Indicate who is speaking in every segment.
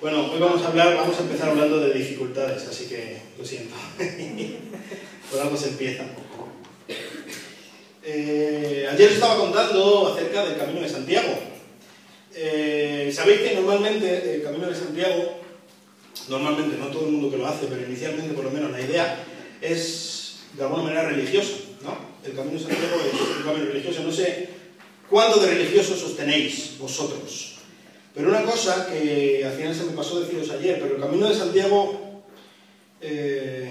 Speaker 1: Bueno, hoy vamos a hablar, vamos a empezar hablando de dificultades, así que lo siento. Por algo se empieza. Eh, ayer os estaba contando acerca del Camino de Santiago. Eh, Sabéis que normalmente el Camino de Santiago, normalmente no todo el mundo que lo hace, pero inicialmente por lo menos la idea es de alguna manera religiosa, ¿no? El Camino de Santiago es un camino religioso. No sé cuánto de religiosos os tenéis vosotros. Pero una cosa que al final se me pasó deciros ayer, pero el Camino de Santiago, eh,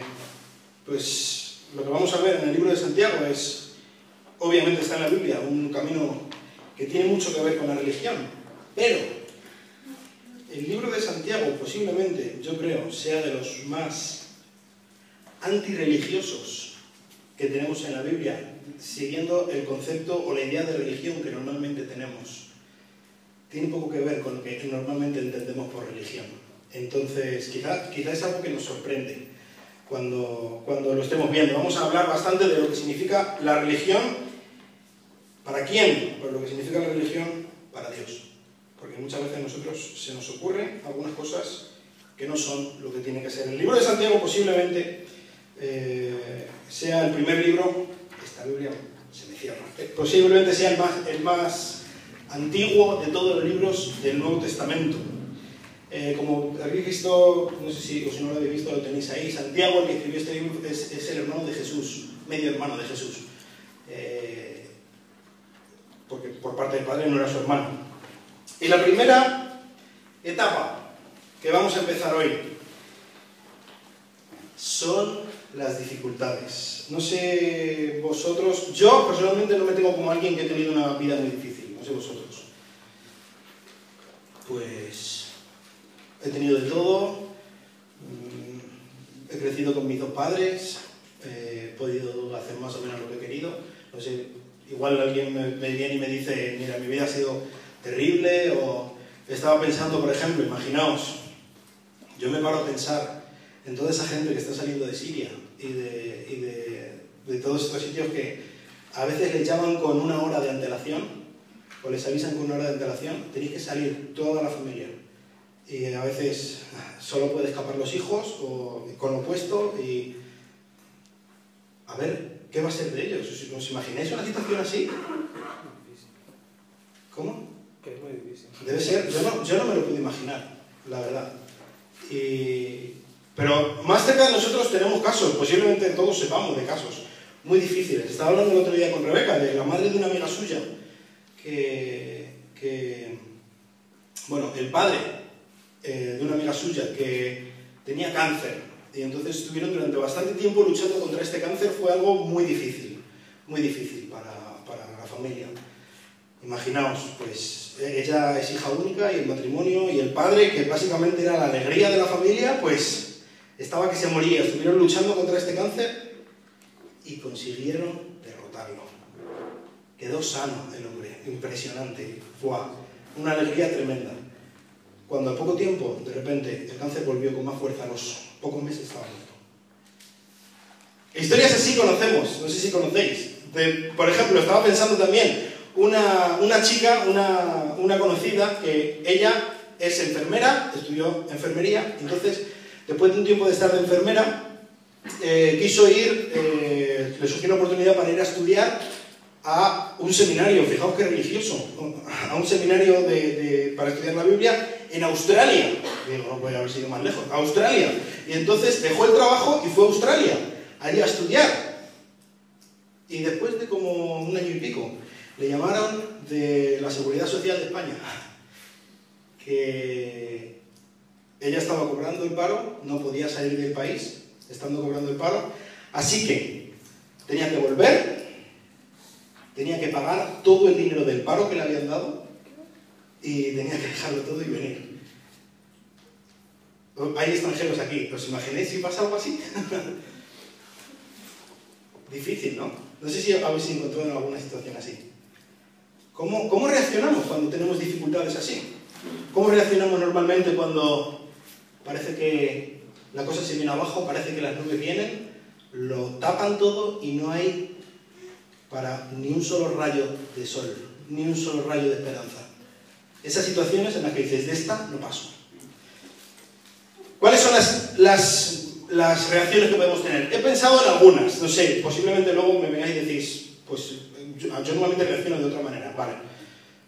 Speaker 1: pues lo que vamos a ver en el libro de Santiago es, obviamente está en la Biblia, un camino que tiene mucho que ver con la religión, pero el libro de Santiago posiblemente, yo creo, sea de los más antirreligiosos que tenemos en la Biblia, siguiendo el concepto o la idea de religión que normalmente tenemos tiene poco que ver con lo que normalmente entendemos por religión. Entonces, quizás quizá es algo que nos sorprende cuando, cuando lo estemos viendo. Vamos a hablar bastante de lo que significa la religión. ¿Para quién? Pues lo que significa la religión para Dios. Porque muchas veces a nosotros se nos ocurren algunas cosas que no son lo que tiene que ser. El libro de Santiago posiblemente eh, sea el primer libro, esta Biblia se me cierra, posiblemente sea el más, el más antiguo de todos los libros del Nuevo Testamento. Eh, como habéis visto, no sé si, o si no lo habéis visto, lo tenéis ahí, Santiago, el que escribió este libro, es, el hermano de Jesús, medio hermano de Jesús. Eh, porque por parte del padre no era su hermano. Y la primera etapa que vamos a empezar hoy son las dificultades. No sé vosotros, yo personalmente no me tengo como alguien que ha tenido una vida muy difícil vosotros. Pues he tenido de todo, mm, he crecido con mis dos padres, he podido hacer más o menos lo que he querido. No sé, igual alguien me, viene y me dice, mira, mi vida ha sido terrible, o estaba pensando, por ejemplo, imaginaos, yo me paro a pensar en toda esa gente que está saliendo de Siria y de, y de, de todos estos sitios que a veces les llaman con una hora de antelación o les avisan con una hora de antelación, tenéis que salir toda la familia. Y a veces solo puede escapar los hijos o con lo opuesto y a ver, ¿qué va a ser de ellos? ¿Os imagináis una situación así? ¿Cómo?
Speaker 2: Que es muy difícil.
Speaker 1: Debe ser, yo no, yo no me lo puedo imaginar, la verdad. pero más cerca de nosotros tenemos casos, posiblemente todos sepamos de casos muy difíciles. Estaba hablando el otro día con Rebeca, de la madre de una amiga suya, que, bueno, el padre eh, de una amiga suya que tenía cáncer y entonces estuvieron durante bastante tiempo luchando contra este cáncer, fue algo muy difícil, muy difícil para, para la familia. Imaginaos, pues ella es hija única y el matrimonio y el padre, que básicamente era la alegría de la familia, pues estaba que se moría. Estuvieron luchando contra este cáncer y consiguieron derrotarlo. Quedó sano el hombre impresionante, fue una alegría tremenda. Cuando a poco tiempo, de repente, el cáncer volvió con más fuerza, a los pocos meses estaba muerto. Historias así conocemos, no sé si conocéis. por ejemplo, estaba pensando también, una, una chica, una, una, conocida, que ella es enfermera, estudió enfermería, entonces, después de un tiempo de estar de enfermera, eh, quiso ir, eh, le surgió una oportunidad para ir a estudiar a un seminario, fijaos qué religioso, a un seminario de, para estudiar la Biblia en Australia. Digo, no puede haber sido más lejos, Australia. Y entonces dejó el trabajo y fue a Australia, allí a estudiar. Y después de como un año y pico, le llamaron de la Seguridad Social de España, que ella estaba cobrando el paro, no podía salir del país, estando cobrando el paro, así que tenía que volver tenía que pagar todo el dinero del paro que le habían dado y tenía que dejarlo todo y venir. Hay extranjeros aquí, ¿os imagináis si pasa algo así? Difícil, ¿no? No sé si habéis encontrado en alguna situación así. ¿Cómo, ¿Cómo reaccionamos cuando tenemos dificultades así? ¿Cómo reaccionamos normalmente cuando parece que la cosa se viene abajo, parece que las nubes vienen, lo tapan todo y no hay para ni un solo rayo de sol, ni un solo rayo de esperanza. Esas situaciones en las que dices, de esta no paso. ¿Cuáles son las, las, las reacciones que podemos tener? He pensado en algunas, no sé, posiblemente luego me vengáis y decís, pues yo, normalmente reacciono de otra manera, vale.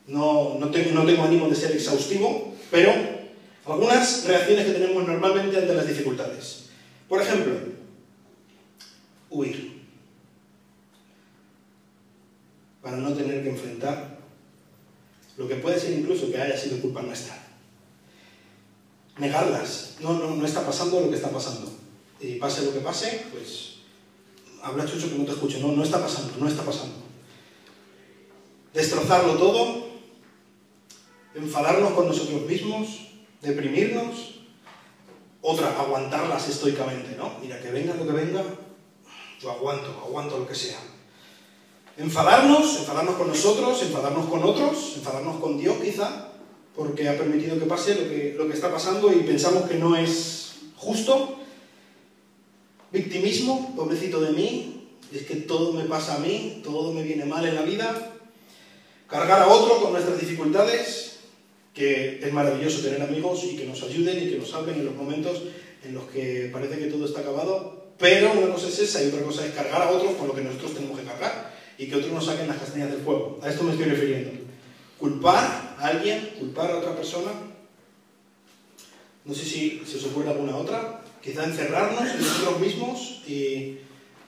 Speaker 1: No, no, tengo, no tengo ánimo de ser exhaustivo, pero algunas reacciones que tenemos normalmente ante las dificultades. Por ejemplo, huir. Para no tener que enfrentar lo que puede ser incluso que haya sido culpa nuestra. Negarlas. No, no, no está pasando lo que está pasando. Y pase lo que pase, pues habla chucho que no te escuche. No, no está pasando, no está pasando. Destrozarlo todo, enfadarnos con nosotros mismos, deprimirnos, otra, aguantarlas estoicamente, ¿no? Mira, que venga lo que venga, yo aguanto, aguanto lo que sea. Enfadarnos, enfadarnos con nosotros, enfadarnos con otros, enfadarnos con Dios quizá, porque ha permitido que pase lo que, lo que está pasando y pensamos que no es justo. Victimismo, pobrecito de mí, es que todo me pasa a mí, todo me viene mal en la vida. Cargar a otro con nuestras dificultades, que es maravilloso tener amigos y que nos ayuden y que nos salven en los momentos en los que parece que todo está acabado, pero una cosa es esa y otra cosa es cargar a otros con lo que nosotros tenemos que cargar y que otros nos saquen las castañas del fuego. A esto me estoy refiriendo. Culpar a alguien, culpar a otra persona. No sé si se os ocurre alguna otra. Quizá encerrarnos en nosotros mismos y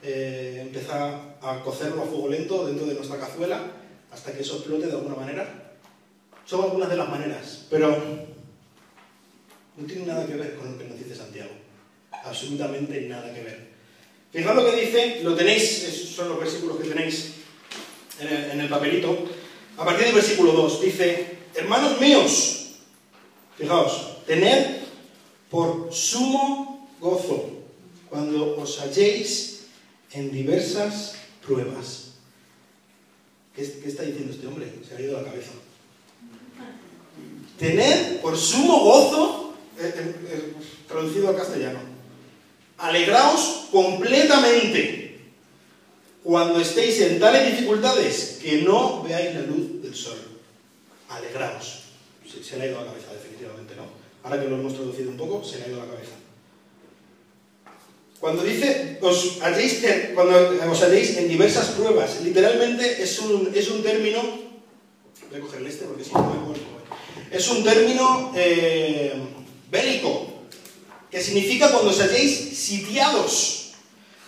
Speaker 1: eh, empezar a cocerlo a fuego lento dentro de nuestra cazuela hasta que eso explote de alguna manera. Son algunas de las maneras, pero no tiene nada que ver con lo que nos dice Santiago. Absolutamente nada que ver. Fijaos lo que dice, lo tenéis, esos son los versículos que tenéis en el, en el papelito. A partir del versículo 2 dice, hermanos míos, fijaos, tened por sumo gozo cuando os halléis en diversas pruebas. ¿Qué, ¿Qué, está diciendo este hombre? Se ha ido la cabeza. Tened por sumo gozo, eh, eh, eh, traducido al castellano, alegraos completamente cuando estéis en tales dificultades que no veáis la luz del sol. Alegraos. Se, le ha ido la cabeza, definitivamente, ¿no? Ahora que lo hemos traducido un poco, se le ha ido la cabeza. Cuando dice, os halléis, cuando os halléis en diversas pruebas, literalmente es un, es un término, voy a coger este porque si no me vuelvo. Es un término eh, bélico, que significa cuando os halléis sitiados.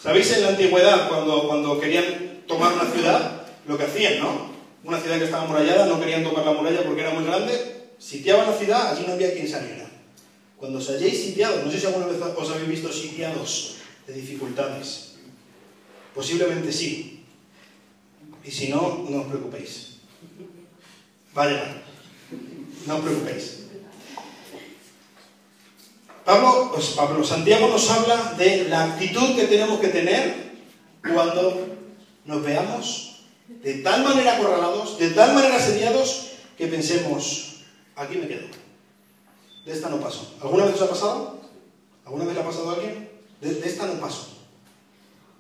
Speaker 1: ¿Sabéis en la antigüedad, cuando, cuando querían tomar una ciudad, lo que hacían, ¿no? Una ciudad que estaba amurallada, no querían tomar la muralla porque era muy grande, sitiaban la ciudad, allí no había quien saliera. Cuando os halléis sitiados, no sé si alguna vez os habéis visto sitiados de dificultades. Posiblemente sí. Y si no, no os preocupéis. Vaya, no os preocupéis. Pablo, pues Pablo, Santiago nos habla de la actitud que tenemos que tener cuando nos veamos de tal manera acorralados, de tal manera asediados, que pensemos, aquí me quedo. De esta no paso. ¿Alguna vez os ha pasado? ¿Alguna vez le ha pasado a alguien? De, esta no paso.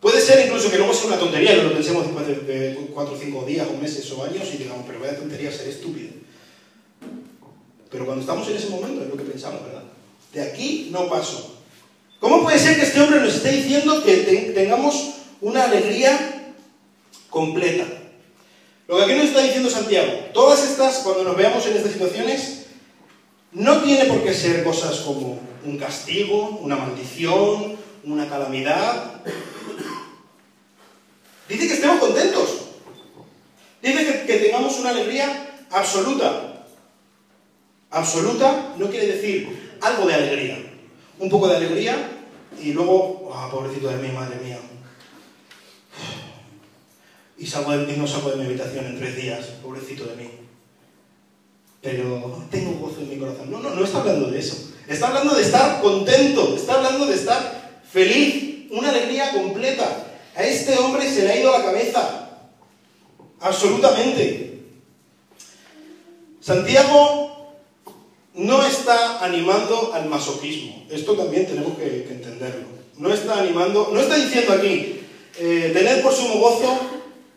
Speaker 1: Puede ser incluso que luego sea una tontería, que lo pensemos después de, de cuatro o cinco días o meses o años y digamos, pero vaya tontería ser estúpido. Pero cuando estamos en ese momento es lo que pensamos, ¿verdad? De aquí no paso. ¿Cómo puede ser que este hombre nos esté diciendo que te, tengamos una alegría completa? Lo que aquí nos está diciendo Santiago, todas estas, cuando nos veamos en estas situaciones, no tiene por qué ser cosas como un castigo, una maldición, una calamidad. Dice que estemos contentos. Dice que, que tengamos una alegría absoluta. Absoluta no quiere decir algo de alegría. Un poco de alegría y luego, ah, pobrecito de mí, madre mía. Y, salgo de, y no salgo de mi habitación en tres días, pobrecito de mí. Pero tengo gozo en mi corazón. No, no, no está hablando de eso. Está hablando de estar contento, está hablando de estar feliz, una alegría completa. A este hombre se le ha ido la cabeza. Absolutamente. Santiago no está animando al masoquismo. Esto también tenemos que, que entenderlo. No está animando, no está diciendo aquí, eh, tened por sumo gozo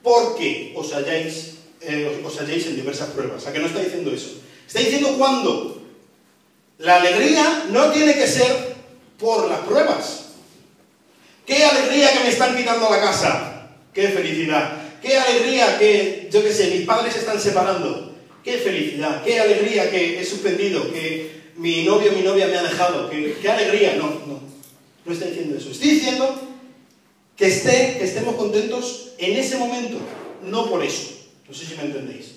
Speaker 1: porque os halláis, eh, os halláis en diversas pruebas. ¿A qué no está diciendo eso? Está diciendo cuándo. La alegría no tiene que ser por las pruebas. ¡Qué alegría que me están quitando la casa! ¡Qué felicidad! ¡Qué alegría que, yo qué sé, mis padres se están separando! ¡Qué felicidad! ¡Qué alegría que he suspendido! Que mi novio o mi novia me ha dejado. ¡Qué, alegría! No, no. No estoy diciendo eso. Estoy diciendo que, esté, que estemos contentos en ese momento, no por eso. No sé si me entendéis.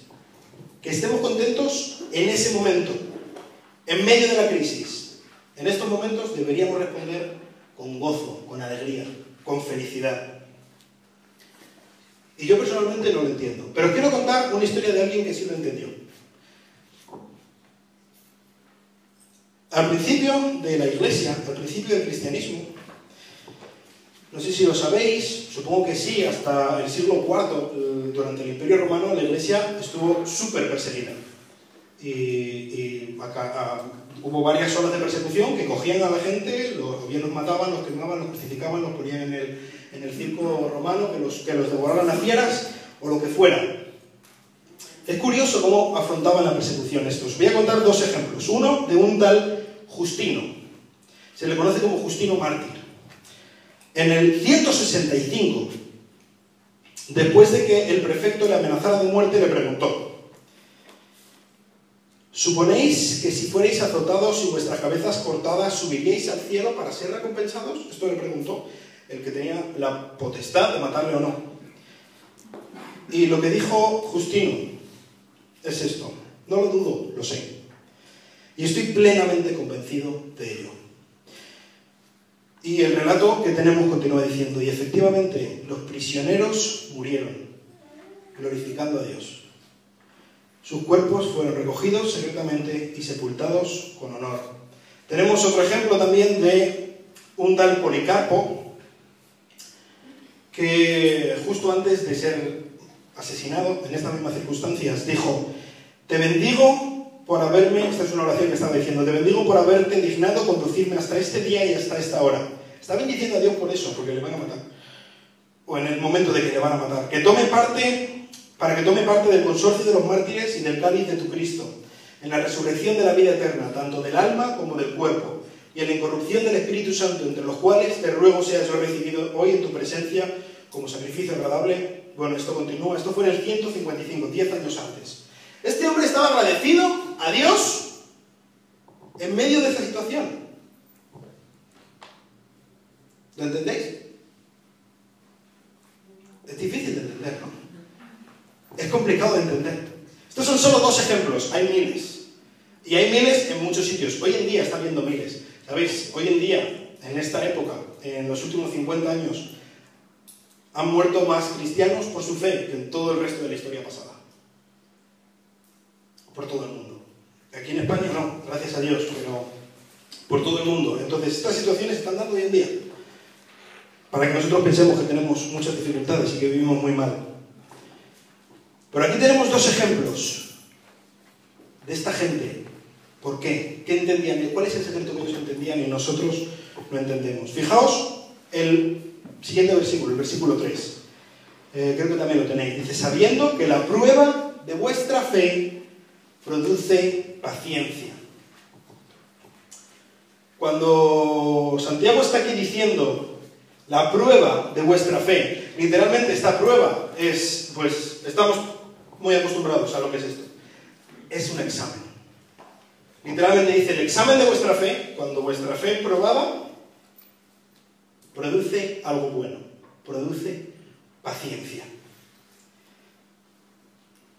Speaker 1: Que estemos contentos en ese momento, en medio de la crisis. En estos momentos deberíamos responder con gozo, con alegría, con felicidad. Y yo personalmente no lo entiendo. Pero quiero contar una historia de alguien que sí lo entendió. Al principio de la iglesia, al principio del cristianismo, no sé si lo sabéis, supongo que sí, hasta el siglo IV, eh, durante el Imperio Romano, la iglesia estuvo súper perseguida. Y, hubo varias olas de persecución que cogían a la gente, los, bien los mataban, los quemaban, los crucificaban, los ponían en el, en el circo romano, que los, que los devoraran las fieras o lo que fuera. Es curioso cómo afrontaban la persecución estos. Voy a contar dos ejemplos. Uno de un tal Justino. Se le conoce como Justino mártir. En el 165, después de que el prefecto le amenazara de muerte, le preguntó, ¿suponéis que si fuerais azotados y vuestras cabezas cortadas subiríais al cielo para ser recompensados? Esto le preguntó el que tenía la potestad de matarle o no. Y lo que dijo Justino es esto, no lo dudo, lo sé. Y estoy plenamente convencido de ello. Y el relato que tenemos continúa diciendo, y efectivamente los prisioneros murieron, glorificando a Dios. Sus cuerpos fueron recogidos secretamente y sepultados con honor. Tenemos otro ejemplo también de un tal Policarpo, que justo antes de ser asesinado, en estas mismas circunstancias, dijo, te bendigo por haberme, esta es una oración que estaba diciendo, te bendigo por haberte dignado conducirme hasta este día y hasta esta hora. Está bendiciendo a Dios por eso, porque le van a matar. O en el momento de que le van a matar. Que tome parte, para que tome parte del consorcio de los mártires y del cáliz de tu Cristo, en la resurrección de la vida eterna, tanto del alma como del cuerpo, y en la incorrupción del Espíritu Santo, entre los cuales te ruego seas yo recibido hoy en tu presencia como sacrificio agradable. Bueno, esto continúa, esto fue en el 155, 10 años antes. Este hombre estaba agradecido a Dios en medio de esa situación. ¿Lo entendéis? Es difícil de entender, ¿no? Es complicado de entender. Estos son solo dos ejemplos, hay miles. Y hay miles en muchos sitios. Hoy en día está habiendo miles. ¿Sabéis? Hoy en día, en esta época, en los últimos 50 años, han muerto más cristianos por su fe que en todo el resto de la historia pasada por todo el mundo. Aquí en España no, gracias a Dios, pero por todo el mundo. Entonces, estas situaciones están dando hoy en día. Para que nosotros pensemos que tenemos muchas dificultades y que vivimos muy mal. Pero aquí tenemos dos ejemplos de esta gente. ¿Por qué? ¿Qué entendían? ¿Cuál es el secreto que ellos entendían y nosotros no entendemos? Fijaos el siguiente versículo, el versículo 3. Eh, creo que también lo tenéis. Dice, sabiendo que la prueba de vuestra fe produce paciencia. Cuando Santiago está aquí diciendo la prueba de vuestra fe, literalmente esta prueba es, pues estamos muy acostumbrados a lo que es esto. Es un examen. Literalmente dice el examen de vuestra fe, cuando vuestra fe probada, produce algo bueno, produce paciencia.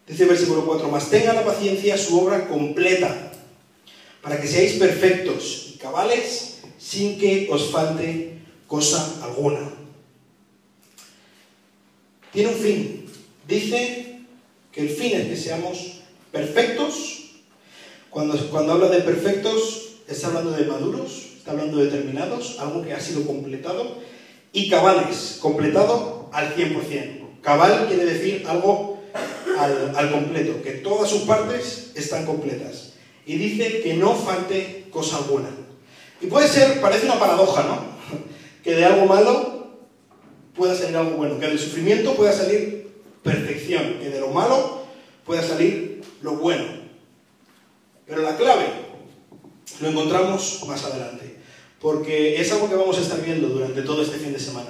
Speaker 1: Dice el versículo 4, más tenga la paciencia su obra completa, para que seáis perfectos y cabales sin que os falte cosa alguna. Tiene un fin. Dice que el fin es que seamos perfectos. Cuando, cuando habla de perfectos, está hablando de maduros, está hablando de terminados, algo que ha sido completado, y cabales, completado al 100%. Cabal quiere decir algo al, completo, que todas sus partes están completas. Y dice que no falte cosa alguna. Y puede ser, parece una paradoja, ¿no? Que de algo malo pueda salir algo bueno, que del sufrimiento pueda salir perfección, que de lo malo pueda salir lo bueno. Pero la clave lo encontramos más adelante. porque es algo que vamos a estar viendo durante todo este fin de semana.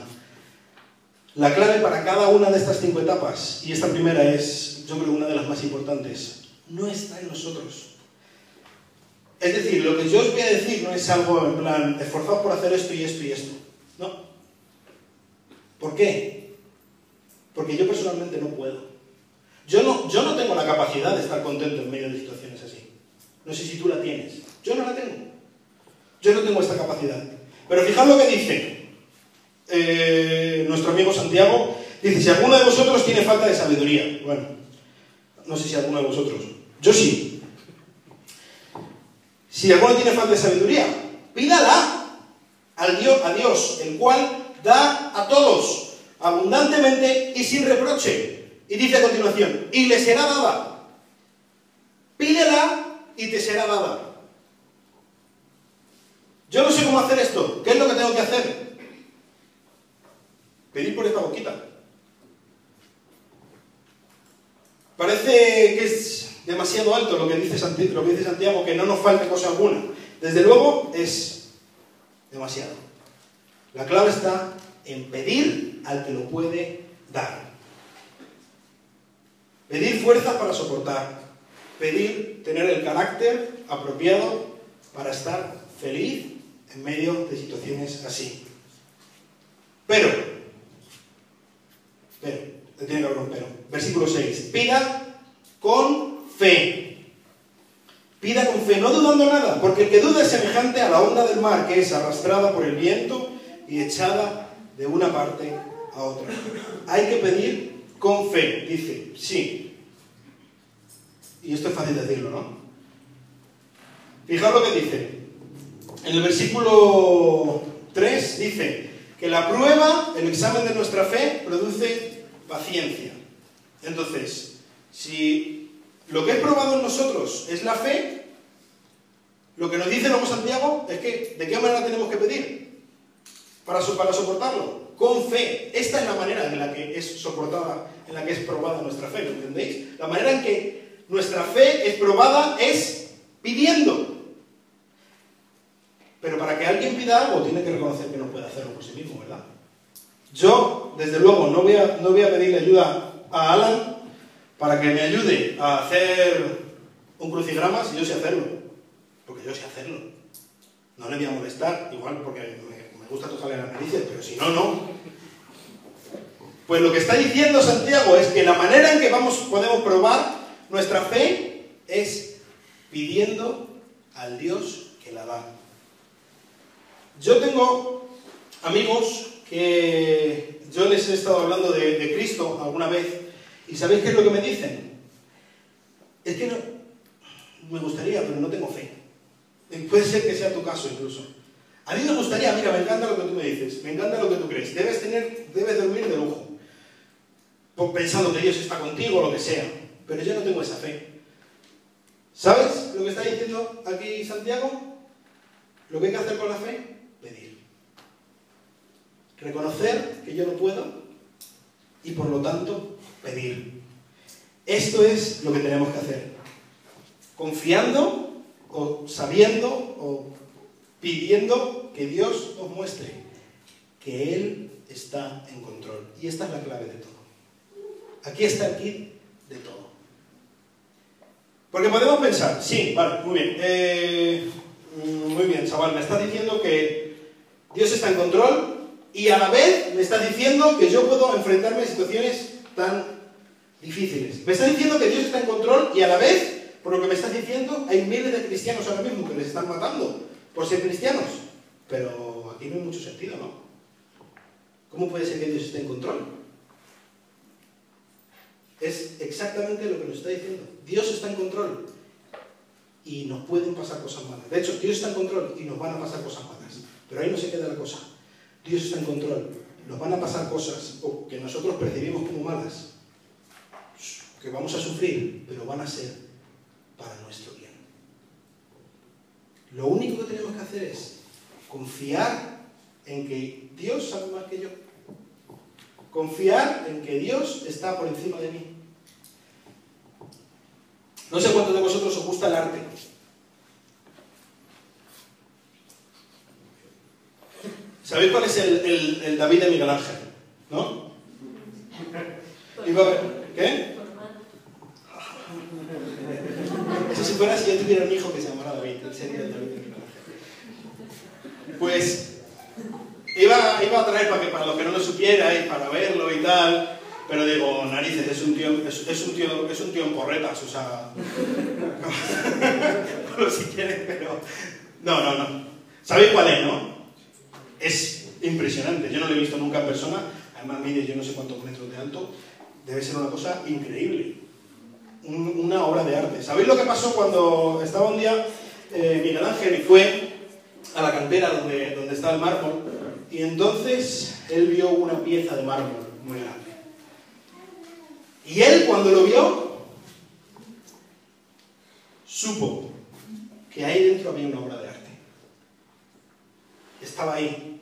Speaker 1: La clave para cada una de estas cinco etapas, y esta primera es, yo creo, una de las más importantes, no está en nosotros. Es decir, lo que yo os voy a decir no es algo en plan, esforzados por hacer esto y esto y esto. No. ¿Por qué? Porque yo personalmente no puedo. Yo no, yo no tengo la capacidad de estar contento en medio de situaciones así. No sé si tú la tienes. Yo no la tengo. Yo no tengo esta capacidad. Pero fijad lo que dice eh, nuestro amigo Santiago. Dice, si alguno de vosotros tiene falta de sabiduría. Bueno, no sé si alguno de vosotros. Yo sí. Si alguno tiene falta de sabiduría, pídala al Dios, a Dios, el cual da a todos abundantemente y sin reproche. Y dice a continuación, y le será dada. Pídela y te será dada. Yo no sé cómo hacer esto. ¿Qué es lo que tengo que hacer? Pedir por esta boquita. Parece que es demasiado alto lo que dice Santiago, que, no nos falte cosa alguna. Desde luego es demasiado. La clave está en pedir al que lo puede dar. Pedir fuerza para soportar. Pedir tener el carácter apropiado para estar feliz en medio de situaciones así. Pero, pero, tiene que haber pero. Versículo 6. Pida con fe. Pida con fe, no dudando nada, porque el que duda es semejante a la onda del mar que es arrastrada por el viento y echada de una parte a otra. Hay que pedir con fe, dice, sí. Y esto es fácil decirlo, ¿no? Fijaos lo que dice. En el versículo 3 dice que la prueba, el examen de nuestra fe, produce paciencia. Entonces, si lo que es probado en nosotros es la fe, lo que nos dice luego Santiago es que, ¿de qué manera tenemos que pedir? Para, para soportarlo con fe. Esta es la manera en la que es soportada, en la que es probada nuestra fe, ¿lo entendéis? La manera en que nuestra fe es probada es pidiendo. Pero para que alguien pida algo, tiene que reconocer que no puede hacerlo por sí mismo, ¿verdad? Yo, desde luego, no voy a, no voy a pedirle ayuda a Alan para que me ayude a hacer un crucigrama si yo sé hacerlo. Porque yo sé hacerlo. No le voy a molestar, igual porque gusta tocarle las narices, pero si no, no. Pues lo que está diciendo Santiago es que la manera en que vamos, podemos probar nuestra fe es pidiendo al Dios que la da. Yo tengo amigos que yo les he estado hablando de, Cristo alguna vez y ¿sabéis qué es lo que me dicen? Es que no, me gustaría, pero no tengo fe. Puede ser que sea tu caso incluso. A mí me gustaría, mira, me encanta lo que tú me dices, me encanta lo que tú crees. Debes tener, debes dormir de lujo, pensando que Dios está contigo o lo que sea. Pero yo no tengo esa fe. ¿Sabes lo que está diciendo aquí Santiago? Lo que hay que hacer con la fe, pedir. Reconocer que yo no puedo y por lo tanto pedir. Esto es lo que tenemos que hacer. Confiando o sabiendo o pidiendo que Dios os muestre que Él está en control. Y esta es la clave de todo. Aquí está el kit de todo. Porque podemos pensar, sí, vale, muy bien. Eh, mm, muy bien, chaval, me estás diciendo que Dios está en control y a la vez me estás diciendo que yo puedo enfrentarme a situaciones tan difíciles. Me estás diciendo que Dios está en control y a la vez, por lo que me estás diciendo, hay miles de cristianos ahora mismo que les están matando por ser cristianos. Pero aquí no hay mucho sentido, ¿no? ¿Cómo puede ser que Dios esté en control? Es exactamente lo que nos está diciendo. Dios está en control y nos pueden pasar cosas malas. De hecho, Dios está en control y nos van a pasar cosas malas. Pero ahí no se queda la cosa. Dios está en control. Nos van a pasar cosas que nosotros percibimos como malas, que vamos a sufrir, pero van a ser para nuestro bien. Lo único que tenemos que hacer es confiar en que Dios sabe más que yo. Confiar en que Dios está por encima de mí. No sé cuántos de vosotros os gusta el arte. ¿Sabéis cuál es el, el, David de Miguel Ángel? ¿No? Iba a ver, ¿Qué? Eso si fuera si yo tuviera un hijo que se llamara David, él sería el David de Miguel Ángel. Pues iba, iba a traer para que para los que no lo supierais, para verlo y tal, pero digo, narices, es un tío, es, un tío, es un tío en porretas, o sea. no si quieren, pero. No, no, no. ¿Sabéis cuál es, no? Es impresionante. Yo no lo he visto nunca en persona. Además, mide yo no sé cuántos metros de alto. Debe ser una cosa increíble. una obra de arte. ¿Sabéis lo que pasó cuando estaba un día eh, Miguel Ángel y fue a la cantera donde, donde está el mármol? Y entonces él vio una pieza de mármol muy grande. Y él cuando lo vio, supo que ahí dentro había una obra de arte. Estaba ahí.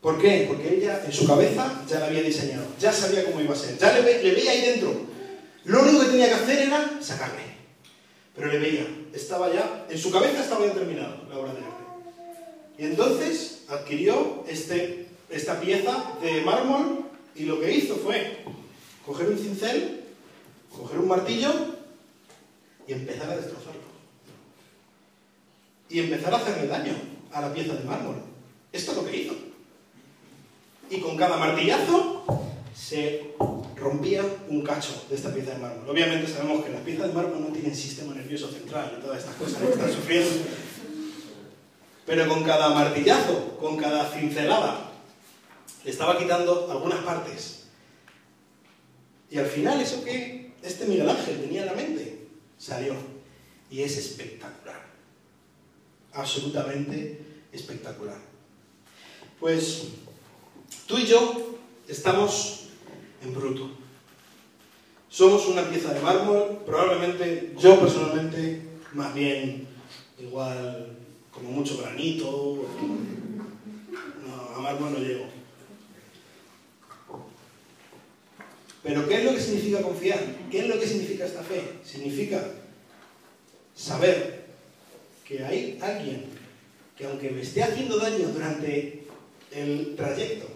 Speaker 1: ¿Por qué? Porque ella en su cabeza ya la había diseñado, ya sabía cómo iba a ser, ya le, veía ahí dentro. Lo único que tenía que hacer era sacarle. Pero le veía, estaba ya, en su cabeza estaba ya terminado la obra de arte. Y entonces adquirió este, esta pieza de mármol y lo que hizo fue coger un cincel, coger un martillo y empezar a destrozarlo. Y empezar a hacerle daño a la pieza de mármol. Esto es lo que hizo. Y con cada martillazo se rompía un cacho de esta pieza de mármol. Obviamente sabemos que las piezas de mármol no tienen sistema nervioso central y todas estas cosas que están sufriendo. Pero con cada martillazo, con cada cincelada, le estaba quitando algunas partes y al final eso que este Miguel Ángel tenía en la mente salió. Y es espectacular. Absolutamente espectacular. Pues tú y yo estamos en bruto. Somos una pieza de mármol, probablemente yo personalmente, más bien igual como mucho granito. No, a mármol no llego. Pero ¿qué es lo que significa confiar? ¿Qué es lo que significa esta fe? Significa saber que hay alguien que aunque me esté haciendo daño durante el trayecto,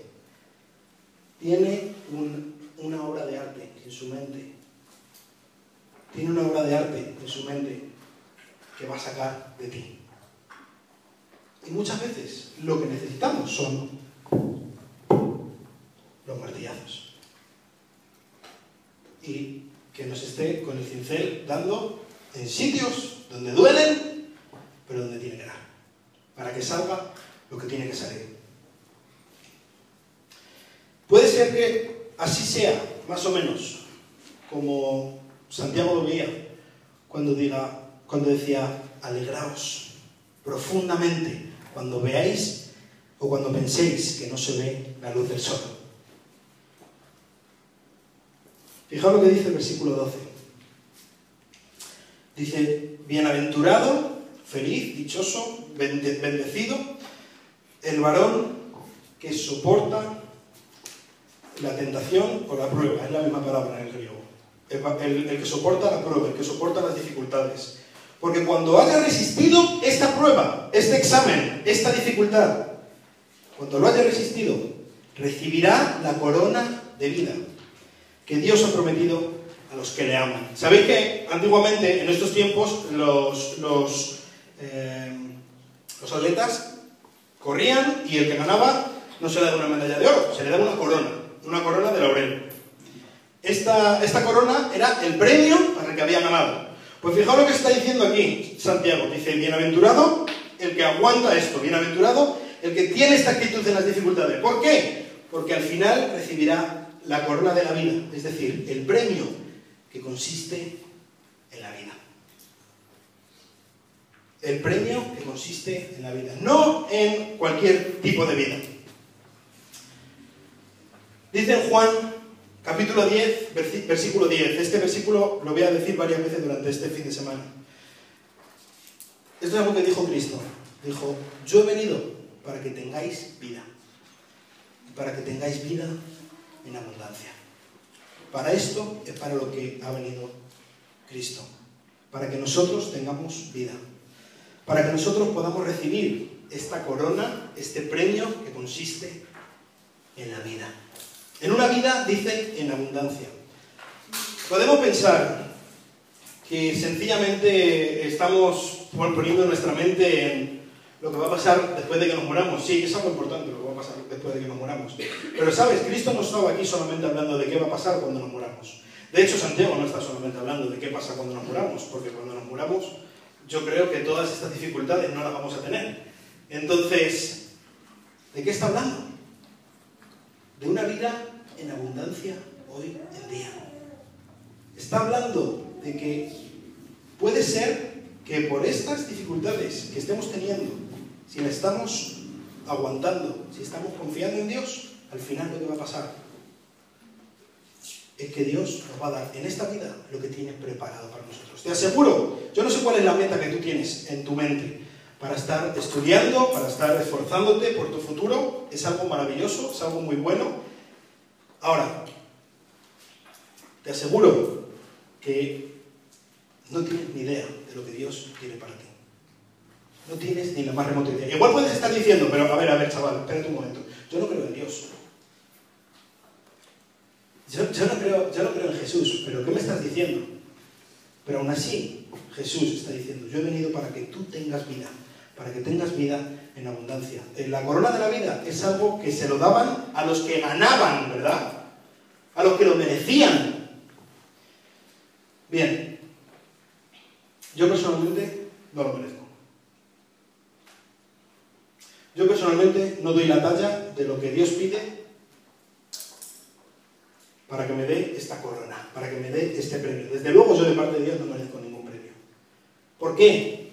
Speaker 1: tiene una obra de arte en su mente. Tiene una obra de arte en su mente que va a sacar de ti. Y muchas veces lo que necesitamos son los martillazos y que nos esté con el cincel dando en sitios donde duelen, pero donde tiene que dar, para que salga lo que tiene que salir. Puede ser que así sea, más o menos, como Santiago lo veía cuando, diga, cuando decía, alegraos profundamente cuando veáis o cuando penséis que no se ve la luz del sol. Fijaos lo que dice el versículo 12. Dice, bienaventurado, feliz, dichoso, bendecido, el varón que soporta la tentación o la prueba, es la misma palabra en el griego. El, el, que soporta la prueba, el que soporta las dificultades. Porque cuando haya resistido esta prueba, este examen, esta dificultad, cuando lo haya resistido, recibirá la corona de vida que Dios ha prometido a los que le aman. Sabéis que antiguamente, en estos tiempos, los, los, eh, los atletas corrían y el que ganaba no se le daba una medalla de oro, se le daba una corona, una corona de laurel. Esta, esta corona era el premio para el que había ganado. Pues fijaos lo que está diciendo aquí Santiago. Dice, bienaventurado el que aguanta esto, bienaventurado el que tiene esta actitud en las dificultades. ¿Por qué? Porque al final recibirá la corona de la vida, es decir, el premio que consiste en la vida. El premio que consiste en la vida, no en cualquier tipo de vida. Dice en Juan capítulo 10, versículo 10, este versículo lo voy a decir varias veces durante este fin de semana. Esto es algo que dijo Cristo. Dijo, yo he venido para que tengáis vida. Para que tengáis vida en abundancia. Para esto es para lo que ha venido Cristo, para que nosotros tengamos vida, para que nosotros podamos recibir esta corona, este premio que consiste en la vida. En una vida, dice, en abundancia. Podemos pensar que sencillamente estamos poniendo nuestra mente en lo que va a pasar después de que nos muramos. Sí, es algo importante lo que va a pasar después de que nos muramos. Pero sabes, Cristo no estaba aquí solamente hablando de qué va a pasar cuando nos muramos. De hecho, Santiago no está solamente hablando de qué pasa cuando nos muramos, porque cuando nos muramos yo creo que todas estas dificultades no las vamos a tener. Entonces, ¿de qué está hablando? De una vida en abundancia hoy en día. Está hablando de que puede ser que por estas dificultades que estemos teniendo, si la estamos aguantando, si estamos confiando en Dios, al final lo que va a pasar es que Dios nos va a dar en esta vida lo que tiene preparado para nosotros. Te aseguro, yo no sé cuál es la meta que tú tienes en tu mente para estar estudiando, para estar esforzándote por tu futuro, es algo maravilloso, es algo muy bueno. Ahora, te aseguro que no tienes ni idea de lo que Dios quiere para ti. No tienes ni la más remota idea. Igual puedes estar diciendo, pero a ver, a ver, chaval, espérate un momento. Yo no creo en Dios. Yo, no creo, no creo en Jesús, pero ¿qué me estás diciendo? Pero aún así, Jesús está diciendo, yo he venido para que tú tengas vida, para que tengas vida en abundancia. La corona de la vida es algo que se lo daban a los que ganaban, ¿verdad? A los que lo merecían. Bien, yo personalmente no lo merezco. Yo personalmente no doy la talla de lo que Dios pide para que me dé esta corona, para que me dé este premio. Desde luego yo de parte de Dios no merezco ningún premio. ¿Por qué?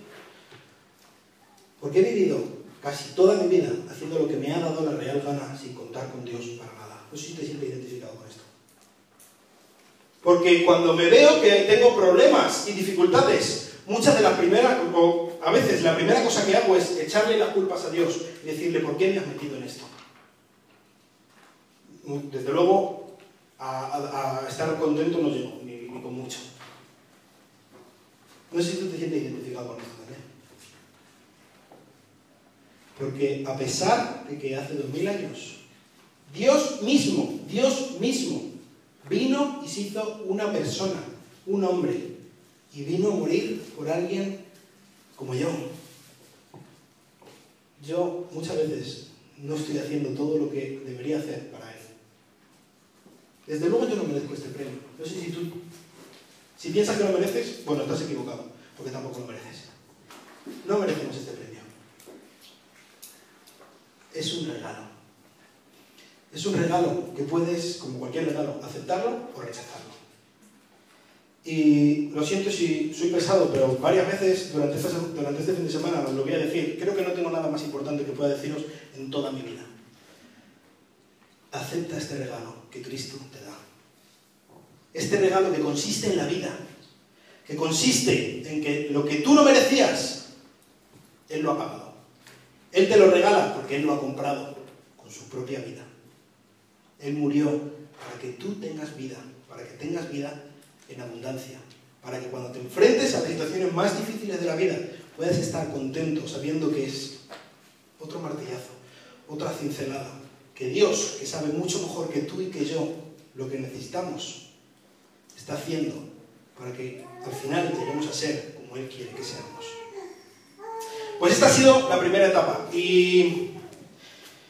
Speaker 1: Porque he vivido casi toda mi vida haciendo lo que me ha dado la real gana sin contar con Dios para nada. No sé si te sientes identificado con esto. Porque cuando me veo que tengo problemas y dificultades, muchas de las primeras, o a veces la primera cosa que hago es echarle las culpas a Dios y decirle, ¿por qué me has metido en esto? Desde luego, a, estar contento no llego, ni, con mucho. No sé si tú te sientes identificado con esto también. Porque a pesar de que hace dos mil años, Dios mismo, Dios mismo, vino y se hizo una persona, un hombre, y vino a morir por alguien como yo. Yo muchas veces no estoy haciendo todo lo que debería hacer para desde luego yo no merezco este premio. No sé si tú, si piensas que lo mereces, bueno, estás equivocado, porque tampoco lo mereces. No merecemos este premio. Es un regalo. Es un regalo que puedes, como cualquier regalo, aceptarlo o rechazarlo. Y lo siento si soy pesado, pero varias veces durante este, durante este fin de semana os lo voy a decir. Creo que no tengo nada más importante que pueda deciros en toda mi vida acepta este regalo que Cristo te da. Este regalo que consiste en la vida, que consiste en que lo que tú no merecías, Él lo ha pagado. Él te lo regala porque Él lo ha comprado con su propia vida. Él murió para que tú tengas vida, para que tengas vida en abundancia, para que cuando te enfrentes a las situaciones más difíciles de la vida puedas estar contento sabiendo que es otro martillazo, otra cincelada, que Dios, que sabe mucho mejor que tú y que yo lo que necesitamos, está haciendo para que al final lleguemos a ser como Él quiere que seamos. Pues esta ha sido la primera etapa y